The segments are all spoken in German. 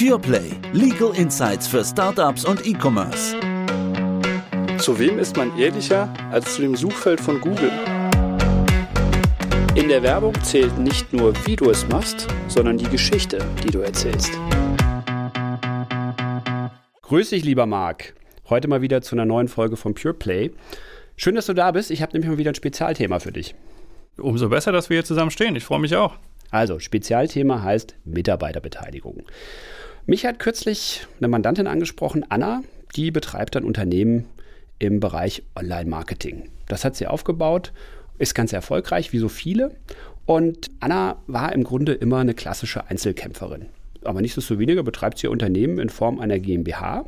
PurePlay. Legal Insights für Startups und E-Commerce. Zu wem ist man ehrlicher als zu dem Suchfeld von Google? In der Werbung zählt nicht nur, wie du es machst, sondern die Geschichte, die du erzählst. Grüß dich, lieber Marc. Heute mal wieder zu einer neuen Folge von PurePlay. Schön, dass du da bist. Ich habe nämlich mal wieder ein Spezialthema für dich. Umso besser, dass wir hier zusammen stehen. Ich freue mich auch. Also, Spezialthema heißt Mitarbeiterbeteiligung. Mich hat kürzlich eine Mandantin angesprochen, Anna, die betreibt ein Unternehmen im Bereich Online-Marketing. Das hat sie aufgebaut, ist ganz erfolgreich, wie so viele. Und Anna war im Grunde immer eine klassische Einzelkämpferin. Aber nichtsdestoweniger betreibt sie ihr Unternehmen in Form einer GmbH.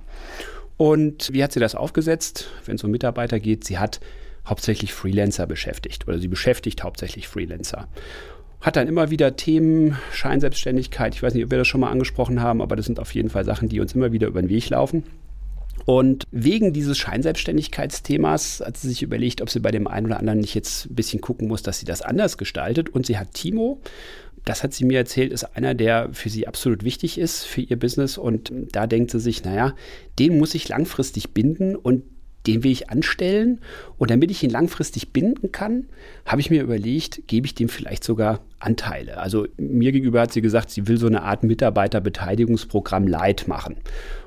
Und wie hat sie das aufgesetzt, wenn es um Mitarbeiter geht? Sie hat hauptsächlich Freelancer beschäftigt oder sie beschäftigt hauptsächlich Freelancer. Hat dann immer wieder Themen, Scheinselbstständigkeit, ich weiß nicht, ob wir das schon mal angesprochen haben, aber das sind auf jeden Fall Sachen, die uns immer wieder über den Weg laufen. Und wegen dieses Scheinselbstständigkeitsthemas hat sie sich überlegt, ob sie bei dem einen oder anderen nicht jetzt ein bisschen gucken muss, dass sie das anders gestaltet. Und sie hat Timo, das hat sie mir erzählt, ist einer, der für sie absolut wichtig ist für ihr Business. Und da denkt sie sich, naja, den muss ich langfristig binden und den will ich anstellen. Und damit ich ihn langfristig binden kann, habe ich mir überlegt, gebe ich dem vielleicht sogar Anteile. Also mir gegenüber hat sie gesagt, sie will so eine Art Mitarbeiterbeteiligungsprogramm Light machen.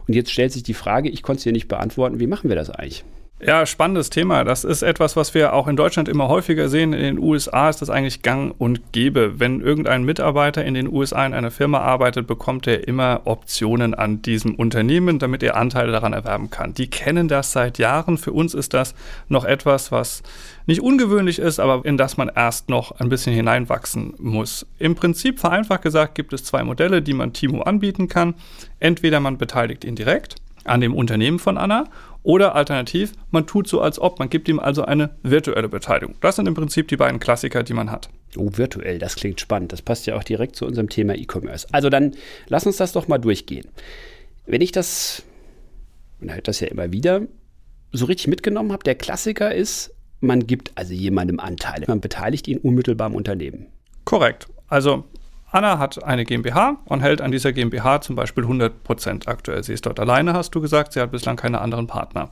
Und jetzt stellt sich die Frage, ich konnte es ihr nicht beantworten, wie machen wir das eigentlich? Ja, spannendes Thema. Das ist etwas, was wir auch in Deutschland immer häufiger sehen. In den USA ist das eigentlich gang und gäbe. Wenn irgendein Mitarbeiter in den USA in einer Firma arbeitet, bekommt er immer Optionen an diesem Unternehmen, damit er Anteile daran erwerben kann. Die kennen das seit Jahren. Für uns ist das noch etwas, was nicht ungewöhnlich ist, aber in das man erst noch ein bisschen hineinwachsen muss. Im Prinzip, vereinfacht gesagt, gibt es zwei Modelle, die man Timo anbieten kann. Entweder man beteiligt ihn direkt an dem Unternehmen von Anna oder alternativ, man tut so, als ob, man gibt ihm also eine virtuelle Beteiligung. Das sind im Prinzip die beiden Klassiker, die man hat. Oh, virtuell, das klingt spannend. Das passt ja auch direkt zu unserem Thema E-Commerce. Also dann lass uns das doch mal durchgehen. Wenn ich das, man hört das ja immer wieder, so richtig mitgenommen habe, der Klassiker ist, man gibt also jemandem Anteile. Man beteiligt ihn unmittelbar im Unternehmen. Korrekt. Also Anna hat eine GmbH und hält an dieser GmbH zum Beispiel 100 Prozent aktuell. Sie ist dort alleine, hast du gesagt. Sie hat bislang keine anderen Partner.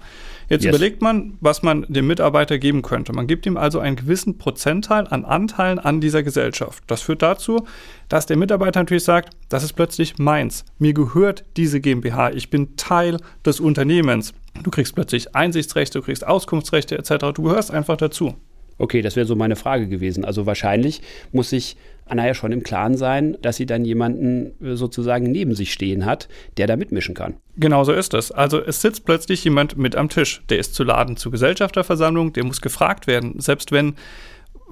Jetzt yes. überlegt man, was man dem Mitarbeiter geben könnte. Man gibt ihm also einen gewissen Prozentteil an Anteilen an dieser Gesellschaft. Das führt dazu, dass der Mitarbeiter natürlich sagt, das ist plötzlich meins. Mir gehört diese GmbH. Ich bin Teil des Unternehmens. Du kriegst plötzlich Einsichtsrechte, du kriegst Auskunftsrechte etc. Du gehörst einfach dazu. Okay, das wäre so meine Frage gewesen. Also wahrscheinlich muss sich Anna ja schon im Klaren sein, dass sie dann jemanden äh, sozusagen neben sich stehen hat, der da mitmischen kann. Genau so ist es. Also es sitzt plötzlich jemand mit am Tisch. Der ist zu laden zur Gesellschafterversammlung, der muss gefragt werden. Selbst wenn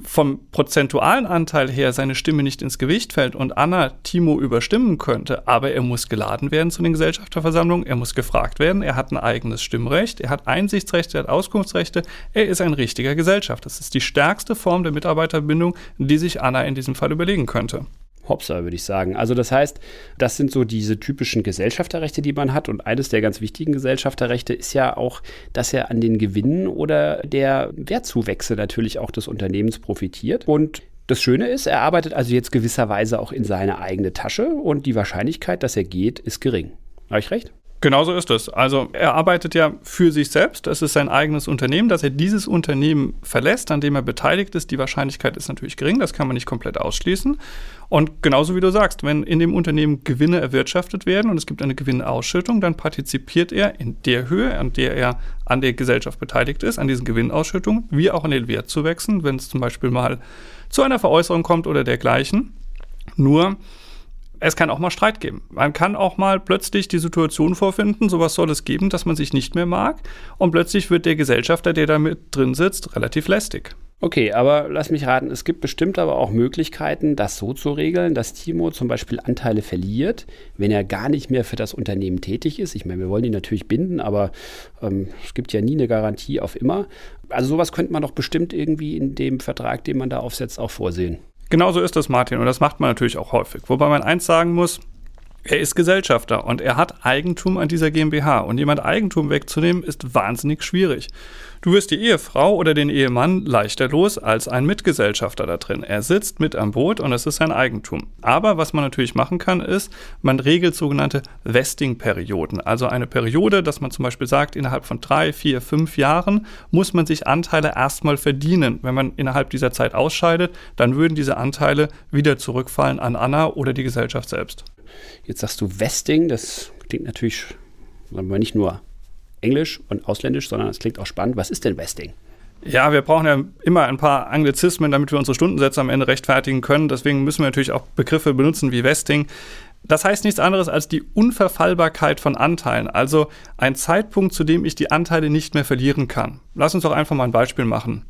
vom prozentualen Anteil her seine Stimme nicht ins Gewicht fällt und Anna Timo überstimmen könnte, aber er muss geladen werden zu den Gesellschafterversammlungen, er muss gefragt werden, er hat ein eigenes Stimmrecht, er hat Einsichtsrechte, er hat Auskunftsrechte, er ist ein richtiger Gesellschaft. Das ist die stärkste Form der Mitarbeiterbindung, die sich Anna in diesem Fall überlegen könnte. Hopsa, würde ich sagen. Also das heißt, das sind so diese typischen Gesellschafterrechte, die man hat. Und eines der ganz wichtigen Gesellschafterrechte ist ja auch, dass er an den Gewinnen oder der Wertzuwächse natürlich auch des Unternehmens profitiert. Und das Schöne ist, er arbeitet also jetzt gewisserweise auch in seine eigene Tasche und die Wahrscheinlichkeit, dass er geht, ist gering. Habe ich recht? Genauso ist es. Also er arbeitet ja für sich selbst. Es ist sein eigenes Unternehmen. Dass er dieses Unternehmen verlässt, an dem er beteiligt ist, die Wahrscheinlichkeit ist natürlich gering. Das kann man nicht komplett ausschließen. Und genauso wie du sagst, wenn in dem Unternehmen Gewinne erwirtschaftet werden und es gibt eine Gewinnausschüttung, dann partizipiert er in der Höhe, an der er an der Gesellschaft beteiligt ist, an diesen Gewinnausschüttungen, wie auch an den Wertzuwächsen, wenn es zum Beispiel mal zu einer Veräußerung kommt oder dergleichen. Nur es kann auch mal Streit geben. Man kann auch mal plötzlich die Situation vorfinden, sowas soll es geben, dass man sich nicht mehr mag und plötzlich wird der Gesellschafter, der da mit drin sitzt, relativ lästig. Okay, aber lass mich raten, es gibt bestimmt aber auch Möglichkeiten, das so zu regeln, dass Timo zum Beispiel Anteile verliert, wenn er gar nicht mehr für das Unternehmen tätig ist. Ich meine, wir wollen ihn natürlich binden, aber ähm, es gibt ja nie eine Garantie auf immer. Also sowas könnte man doch bestimmt irgendwie in dem Vertrag, den man da aufsetzt, auch vorsehen. Genauso ist das, Martin, und das macht man natürlich auch häufig. Wobei man eins sagen muss, Er ist Gesellschafter und er hat Eigentum an dieser GmbH. Und jemand Eigentum wegzunehmen, ist wahnsinnig schwierig. Du wirst die Ehefrau oder den Ehemann leichter los als ein Mitgesellschafter da drin. Er sitzt mit am Boot und es ist sein Eigentum. Aber was man natürlich machen kann, ist, man regelt sogenannte Vesting-Perioden. Also eine Periode, dass man zum Beispiel sagt, innerhalb von drei, vier, fünf Jahren muss man sich Anteile erstmal verdienen. Wenn man innerhalb dieser Zeit ausscheidet, dann würden diese Anteile wieder zurückfallen an Anna oder die Gesellschaft selbst. Jetzt sagst du Vesting, das klingt natürlich nicht nur englisch und ausländisch, sondern es klingt auch spannend. Was ist denn Vesting? Ja, wir brauchen ja immer ein paar Anglizismen, damit wir unsere Stundensätze am Ende rechtfertigen können. Deswegen müssen wir natürlich auch Begriffe benutzen wie Vesting. Das heißt nichts anderes als die Unverfallbarkeit von Anteilen, also ein Zeitpunkt, zu dem ich die Anteile nicht mehr verlieren kann. Lass uns doch einfach mal ein Beispiel machen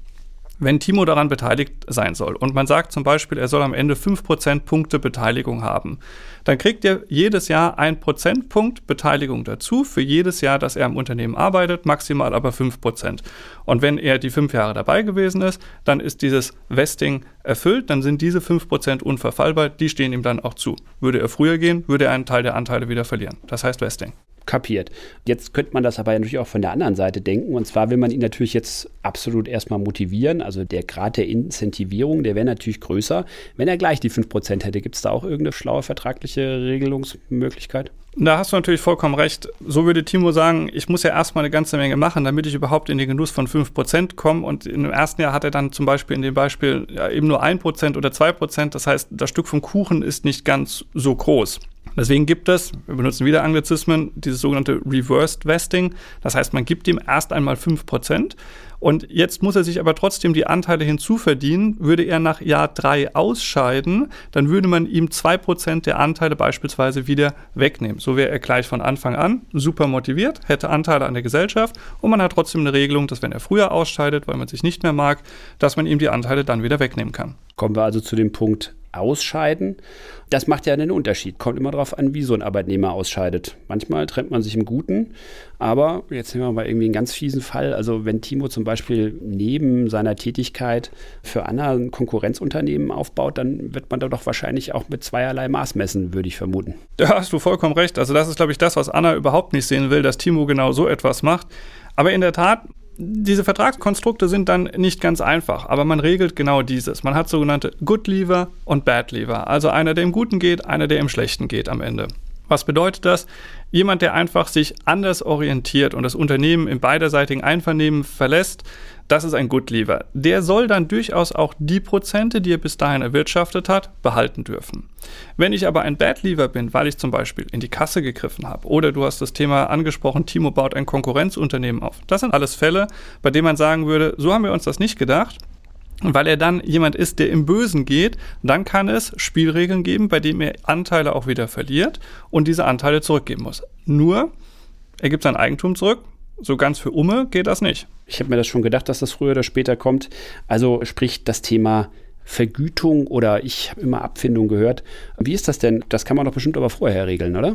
wenn Timo daran beteiligt sein soll und man sagt zum Beispiel, er soll am Ende 5% Punkte Beteiligung haben, dann kriegt er jedes Jahr ein Prozentpunkt Beteiligung dazu für jedes Jahr, dass er im Unternehmen arbeitet, maximal aber 5%. Und wenn er die fünf Jahre dabei gewesen ist, dann ist dieses Vesting erfüllt, dann sind diese 5% unverfallbar, die stehen ihm dann auch zu. Würde er früher gehen, würde er einen Teil der Anteile wieder verlieren. Das heißt Vesting kapiert. Jetzt könnte man das aber natürlich auch von der anderen Seite denken. Und zwar will man ihn natürlich jetzt absolut erstmal motivieren. Also der Grad der Incentivierung, der wäre natürlich größer. Wenn er gleich die 5% hätte, gibt es da auch irgendeine schlaue vertragliche Regelungsmöglichkeit? Da hast du natürlich vollkommen recht. So würde Timo sagen, ich muss ja erstmal eine ganze Menge machen, damit ich überhaupt in den Genuss von 5% komme. Und im ersten Jahr hat er dann zum Beispiel in dem Beispiel ja, eben nur 1% oder 2%. Das heißt, das Stück vom Kuchen ist nicht ganz so groß. Deswegen gibt es, wir benutzen wieder Anglizismen, dieses sogenannte Reversed Vesting. Das heißt, man gibt ihm erst einmal 5%. Und jetzt muss er sich aber trotzdem die Anteile hinzuverdienen. Würde er nach Jahr 3 ausscheiden, dann würde man ihm 2% der Anteile beispielsweise wieder wegnehmen. So wäre er gleich von Anfang an super motiviert, hätte Anteile an der Gesellschaft und man hat trotzdem eine Regelung, dass wenn er früher ausscheidet, weil man sich nicht mehr mag, dass man ihm die Anteile dann wieder wegnehmen kann. Kommen wir also zu dem Punkt ausscheiden. Das macht ja einen Unterschied. Kommt immer darauf an, wie so ein Arbeitnehmer ausscheidet. Manchmal trennt man sich im Guten, aber jetzt nehmen wir mal irgendwie einen ganz fiesen Fall. Also wenn Timo zum Beispiel neben seiner Tätigkeit für Anna ein Konkurrenzunternehmen aufbaut, dann wird man da doch wahrscheinlich auch mit zweierlei Maß messen, würde ich vermuten. Da hast du vollkommen recht. Also das ist, glaube ich, das, was Anna überhaupt nicht sehen will, dass Timo genau so etwas macht. Aber in der Tat, diese Vertragskonstrukte sind dann nicht ganz einfach, aber man regelt genau dieses. Man hat sogenannte Good Lever und Bad Lever, also einer, der im Guten geht, einer, der im Schlechten geht am Ende. Was bedeutet das? Jemand, der einfach sich anders orientiert und das Unternehmen im beiderseitigen Einvernehmen verlässt, das ist ein Good Lever. Der soll dann durchaus auch die Prozente, die er bis dahin erwirtschaftet hat, behalten dürfen. Wenn ich aber ein Bad Lever bin, weil ich zum Beispiel in die Kasse gegriffen habe oder du hast das Thema angesprochen, Timo baut ein Konkurrenzunternehmen auf. Das sind alles Fälle, bei denen man sagen würde, so haben wir uns das nicht gedacht. Weil er dann jemand ist, der im Bösen geht, dann kann es Spielregeln geben, bei denen er Anteile auch wieder verliert und diese Anteile zurückgeben muss. Nur, er gibt sein Eigentum zurück. So ganz für Umme geht das nicht. Ich habe mir das schon gedacht, dass das früher oder später kommt. Also sprich das Thema Vergütung oder ich habe immer Abfindung gehört. Wie ist das denn? Das kann man doch bestimmt aber vorher regeln, oder?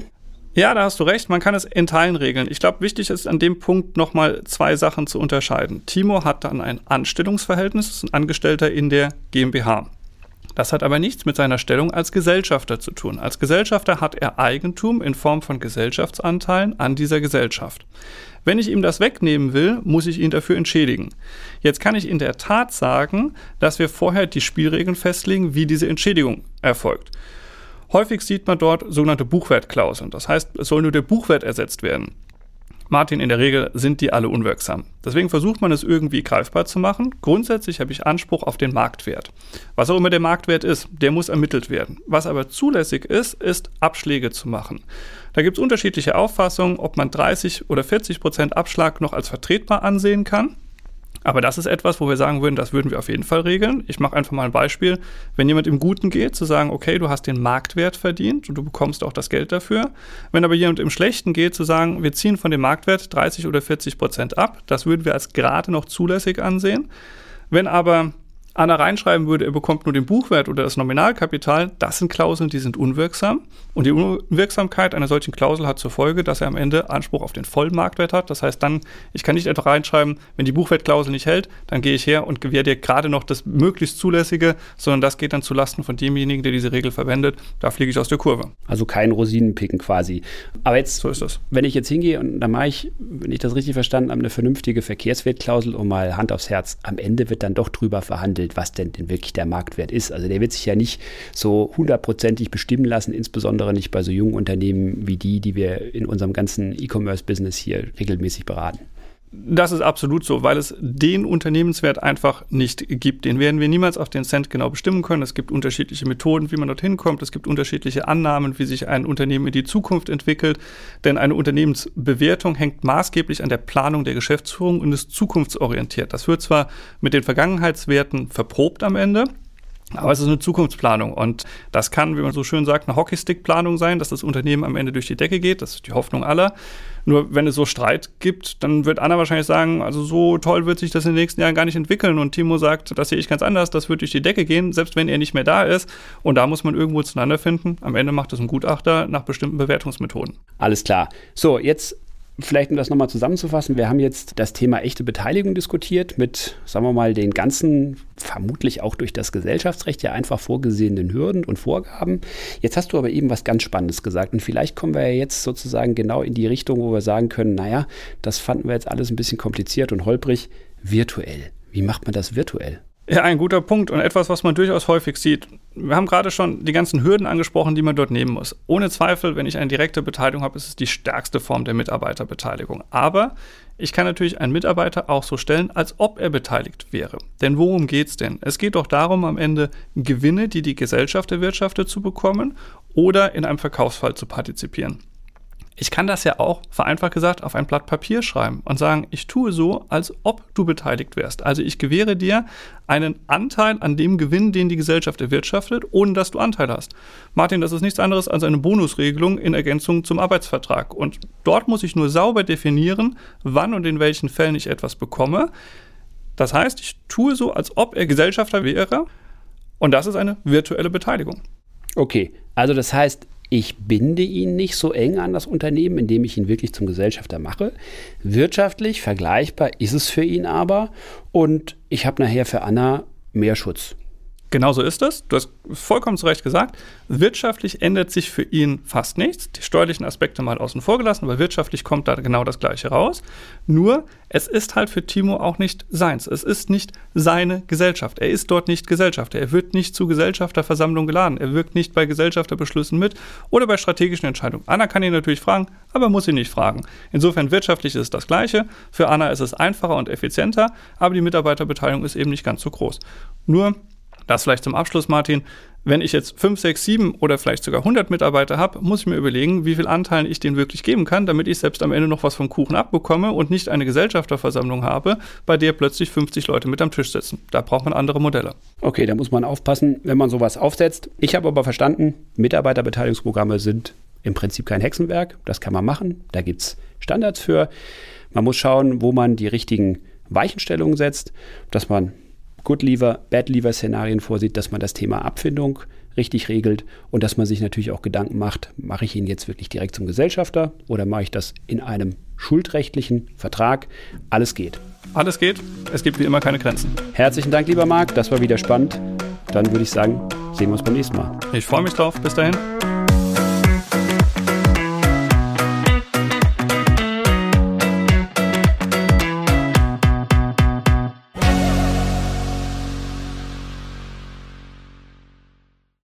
Ja, da hast du recht. Man kann es in Teilen regeln. Ich glaube, wichtig ist an dem Punkt nochmal zwei Sachen zu unterscheiden. Timo hat dann ein Anstellungsverhältnis, ist ein Angestellter in der GmbH. Das hat aber nichts mit seiner Stellung als Gesellschafter zu tun. Als Gesellschafter hat er Eigentum in Form von Gesellschaftsanteilen an dieser Gesellschaft. Wenn ich ihm das wegnehmen will, muss ich ihn dafür entschädigen. Jetzt kann ich in der Tat sagen, dass wir vorher die Spielregeln festlegen, wie diese Entschädigung erfolgt. Häufig sieht man dort sogenannte Buchwertklauseln. Das heißt, es soll nur der Buchwert ersetzt werden. Martin, in der Regel sind die alle unwirksam. Deswegen versucht man es irgendwie greifbar zu machen. Grundsätzlich habe ich Anspruch auf den Marktwert. Was auch immer der Marktwert ist, der muss ermittelt werden. Was aber zulässig ist, ist Abschläge zu machen. Da gibt es unterschiedliche Auffassungen, ob man 30 oder 40 Prozent Abschlag noch als vertretbar ansehen kann. Aber das ist etwas, wo wir sagen würden, das würden wir auf jeden Fall regeln. Ich mache einfach mal ein Beispiel. Wenn jemand im Guten geht, zu sagen, okay, du hast den Marktwert verdient und du bekommst auch das Geld dafür. Wenn aber jemand im Schlechten geht, zu sagen, wir ziehen von dem Marktwert 30 oder 40 Prozent ab, das würden wir als gerade noch zulässig ansehen. Wenn aber Anna reinschreiben würde, er bekommt nur den Buchwert oder das Nominalkapital, das sind Klauseln, die sind unwirksam. Und die Unwirksamkeit einer solchen Klausel hat zur Folge, dass er am Ende Anspruch auf den vollen Marktwert hat. Das heißt dann, ich kann nicht etwa reinschreiben, wenn die Buchwertklausel nicht hält, dann gehe ich her und gewähre dir gerade noch das möglichst zulässige, sondern das geht dann zulasten von demjenigen, der diese Regel verwendet. Da fliege ich aus der Kurve. Also kein Rosinenpicken quasi. Aber jetzt, so ist das. wenn ich jetzt hingehe und da mache ich, wenn ich das richtig verstanden habe, eine vernünftige Verkehrswertklausel und mal Hand aufs Herz, am Ende wird dann doch drüber verhandelt, was denn, denn wirklich der Marktwert ist. Also der wird sich ja nicht so hundertprozentig bestimmen lassen, insbesondere nicht bei so jungen Unternehmen wie die, die wir in unserem ganzen E-Commerce-Business hier regelmäßig beraten. Das ist absolut so, weil es den Unternehmenswert einfach nicht gibt. Den werden wir niemals auf den Cent genau bestimmen können. Es gibt unterschiedliche Methoden, wie man dorthin kommt. Es gibt unterschiedliche Annahmen, wie sich ein Unternehmen in die Zukunft entwickelt. Denn eine Unternehmensbewertung hängt maßgeblich an der Planung der Geschäftsführung und ist zukunftsorientiert. Das wird zwar mit den Vergangenheitswerten verprobt am Ende, aber es ist eine Zukunftsplanung und das kann, wie man so schön sagt, eine Hockeystick-Planung sein, dass das Unternehmen am Ende durch die Decke geht. Das ist die Hoffnung aller. Nur wenn es so Streit gibt, dann wird Anna wahrscheinlich sagen, also so toll wird sich das in den nächsten Jahren gar nicht entwickeln. Und Timo sagt, das sehe ich ganz anders, das wird durch die Decke gehen, selbst wenn er nicht mehr da ist. Und da muss man irgendwo zueinander finden. Am Ende macht es ein Gutachter nach bestimmten Bewertungsmethoden. Alles klar. So, jetzt Vielleicht, um das nochmal zusammenzufassen, wir haben jetzt das Thema echte Beteiligung diskutiert mit, sagen wir mal, den ganzen, vermutlich auch durch das Gesellschaftsrecht ja einfach vorgesehenen Hürden und Vorgaben. Jetzt hast du aber eben was ganz Spannendes gesagt und vielleicht kommen wir ja jetzt sozusagen genau in die Richtung, wo wir sagen können, naja, das fanden wir jetzt alles ein bisschen kompliziert und holprig. Virtuell. Wie macht man das virtuell? Ja, ein guter Punkt und etwas, was man durchaus häufig sieht. Wir haben gerade schon die ganzen Hürden angesprochen, die man dort nehmen muss. Ohne Zweifel, wenn ich eine direkte Beteiligung habe, ist es die stärkste Form der Mitarbeiterbeteiligung. Aber ich kann natürlich einen Mitarbeiter auch so stellen, als ob er beteiligt wäre. Denn worum geht es denn? Es geht doch darum, am Ende Gewinne, die die Gesellschaft erwirtschaftet, zu bekommen oder in einem Verkaufsfall zu partizipieren. Ich kann das ja auch, vereinfacht gesagt, auf ein Blatt Papier schreiben und sagen, ich tue so, als ob du beteiligt wärst. Also ich gewähre dir einen Anteil an dem Gewinn, den die Gesellschaft erwirtschaftet, ohne dass du Anteil hast. Martin, das ist nichts anderes als eine Bonusregelung in Ergänzung zum Arbeitsvertrag. Und dort muss ich nur sauber definieren, wann und in welchen Fällen ich etwas bekomme. Das heißt, ich tue so, als ob er Gesellschafter wäre. Und das ist eine virtuelle Beteiligung. Okay, also das heißt, ich binde ihn nicht so eng an das Unternehmen, indem ich ihn wirklich zum Gesellschafter mache. Wirtschaftlich vergleichbar ist es für ihn aber und ich habe nachher für Anna mehr Schutz. Genau so ist es. Du hast vollkommen zu Recht gesagt. Wirtschaftlich ändert sich für ihn fast nichts. Die steuerlichen Aspekte mal außen vor gelassen, aber wirtschaftlich kommt da genau das Gleiche raus. Nur, es ist halt für Timo auch nicht seins. Es ist nicht seine Gesellschaft. Er ist dort nicht Gesellschafter. Er wird nicht zu Gesellschafterversammlung geladen. Er wirkt nicht bei Gesellschafterbeschlüssen mit oder bei strategischen Entscheidungen. Anna kann ihn natürlich fragen, aber muss ihn nicht fragen. Insofern wirtschaftlich ist es das Gleiche. Für Anna ist es einfacher und effizienter, aber die Mitarbeiterbeteiligung ist eben nicht ganz so groß. Nur, das vielleicht zum Abschluss, Martin. Wenn ich jetzt 5, 6, 7 oder vielleicht sogar 100 Mitarbeiter habe, muss ich mir überlegen, wie viel Anteilen ich denen wirklich geben kann, damit ich selbst am Ende noch was vom Kuchen abbekomme und nicht eine Gesellschafterversammlung habe, bei der plötzlich 50 Leute mit am Tisch sitzen. Da braucht man andere Modelle. Okay, da muss man aufpassen, wenn man sowas aufsetzt. Ich habe aber verstanden, Mitarbeiterbeteiligungsprogramme sind im Prinzip kein Hexenwerk. Das kann man machen. Da gibt es Standards für. Man muss schauen, wo man die richtigen Weichenstellungen setzt, dass man Good Lever, Bad Lever Szenarien vorsieht, dass man das Thema Abfindung richtig regelt und dass man sich natürlich auch Gedanken macht, mache ich ihn jetzt wirklich direkt zum Gesellschafter oder mache ich das in einem schuldrechtlichen Vertrag? Alles geht. Alles geht. Es gibt wie immer keine Grenzen. Herzlichen Dank, lieber Marc. Das war wieder spannend. Dann würde ich sagen, sehen wir uns beim nächsten Mal. Ich freue mich drauf. Bis dahin.